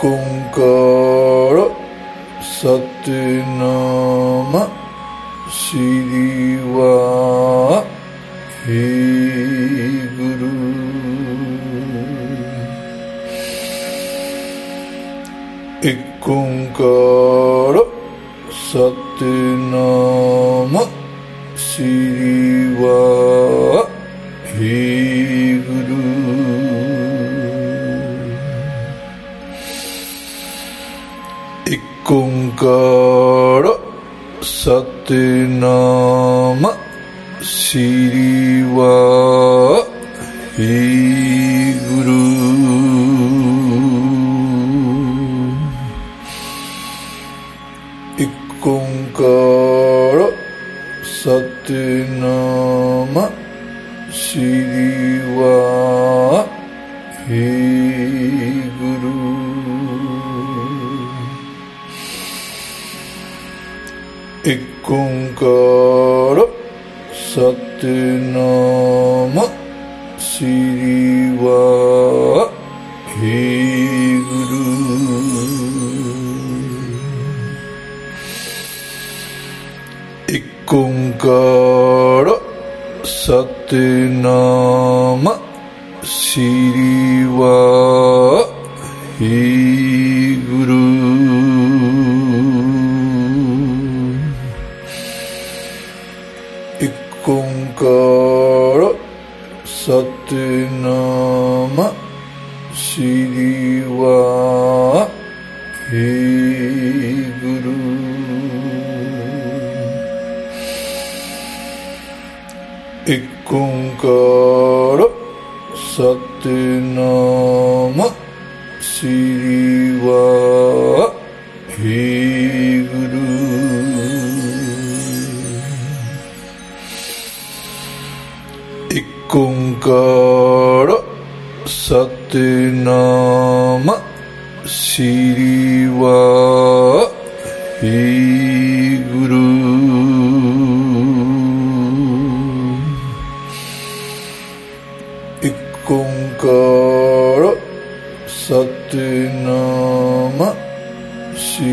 今からさてなましてなましりはひぐる一根からさてなましりはひぐるはひぐる一根からさてなましりはひぐる一根からしりはひぐる。一根からさてなましりはひぐる。一根からてなましり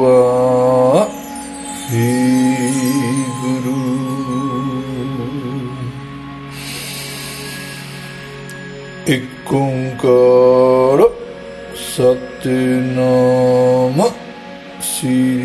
はひぐる一根からさてなましり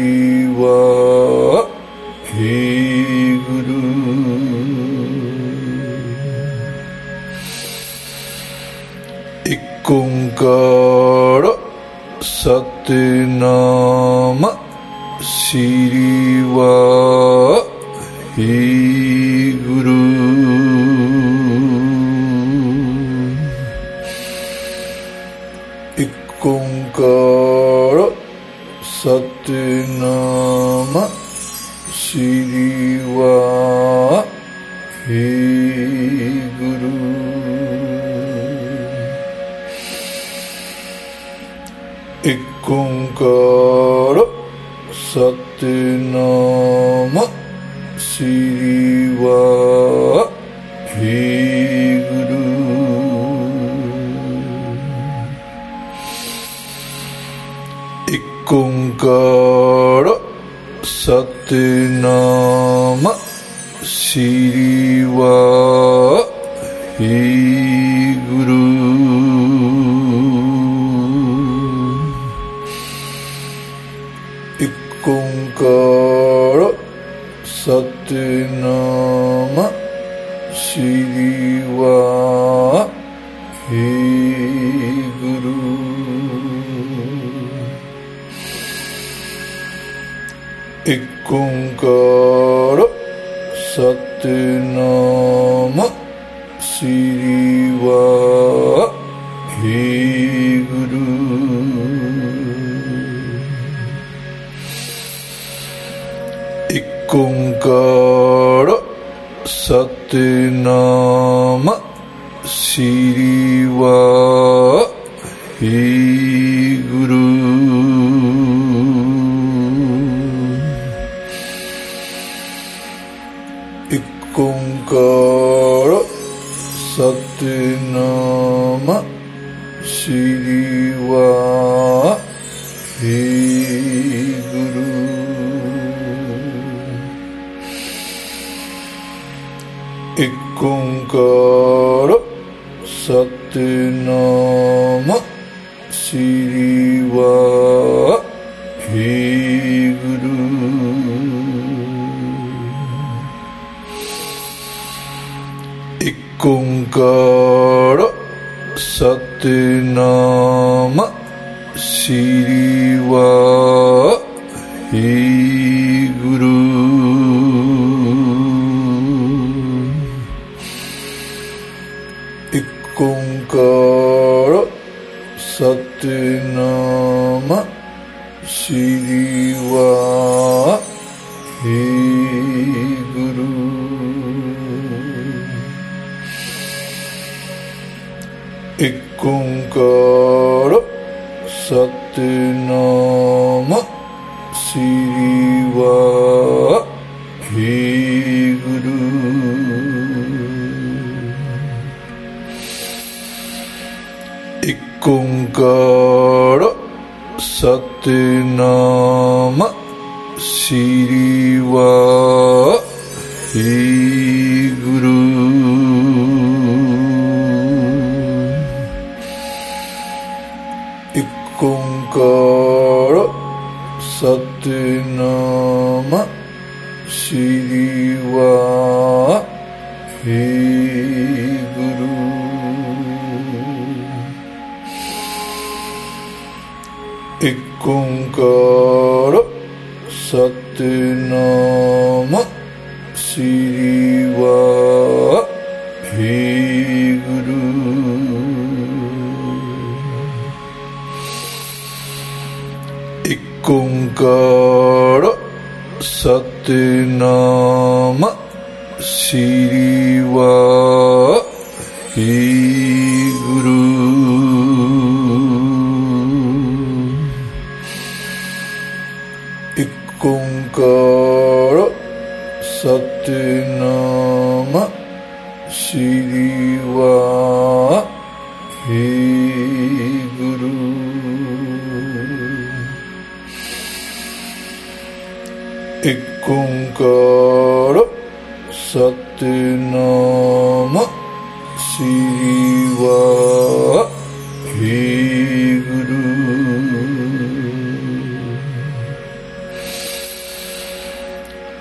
てなましりは Sattino からさてなま知りはへぐる一根からさてなま知りはひぐる一根からさてなま尻はひぐる一んからさて一根からさてなま尻はグル。る一根からさてなま尻は一根からさてなましはひぐる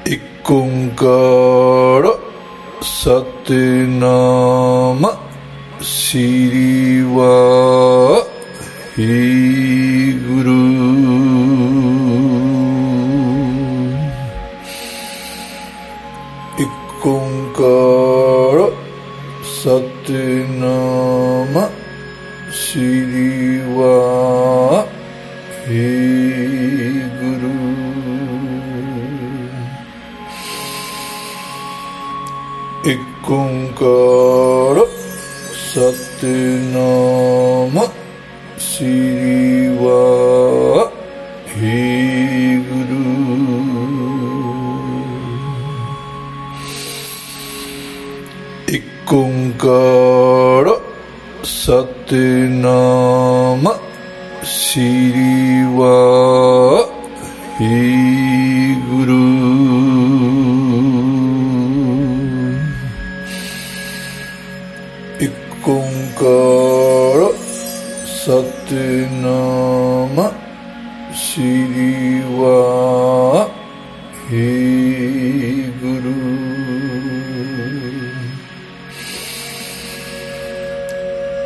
一根からさてなましりはひぐる一根からさてなましりはひぐる一根からさてなましりは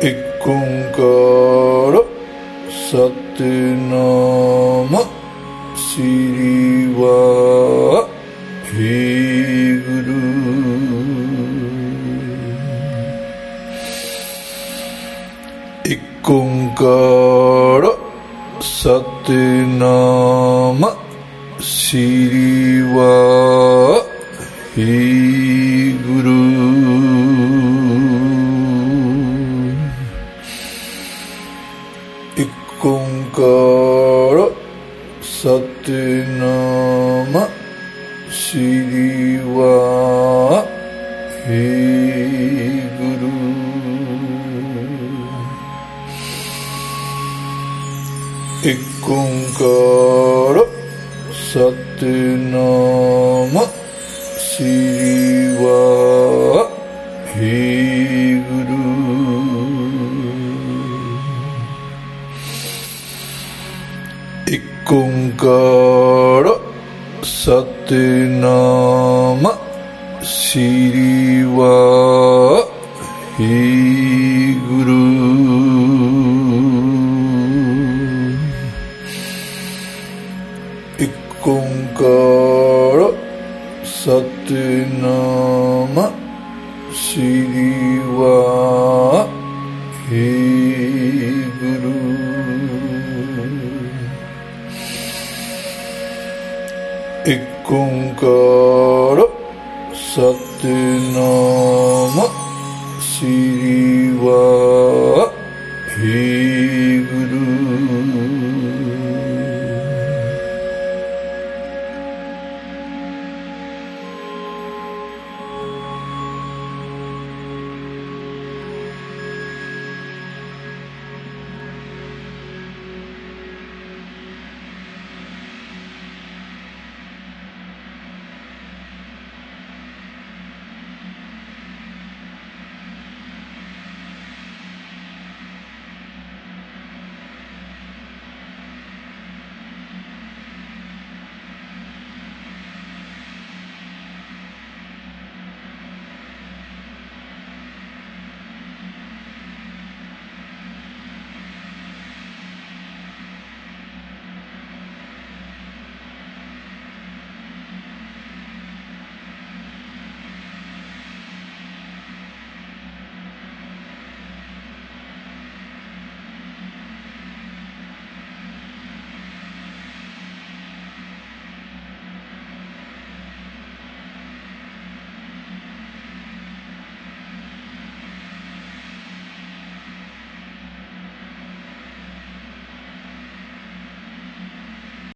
一根からさてなま知りはひぐる一根からさてなま知りはひぐる一根からさてなま知りはひル。る一根からさてなま知りはひぐる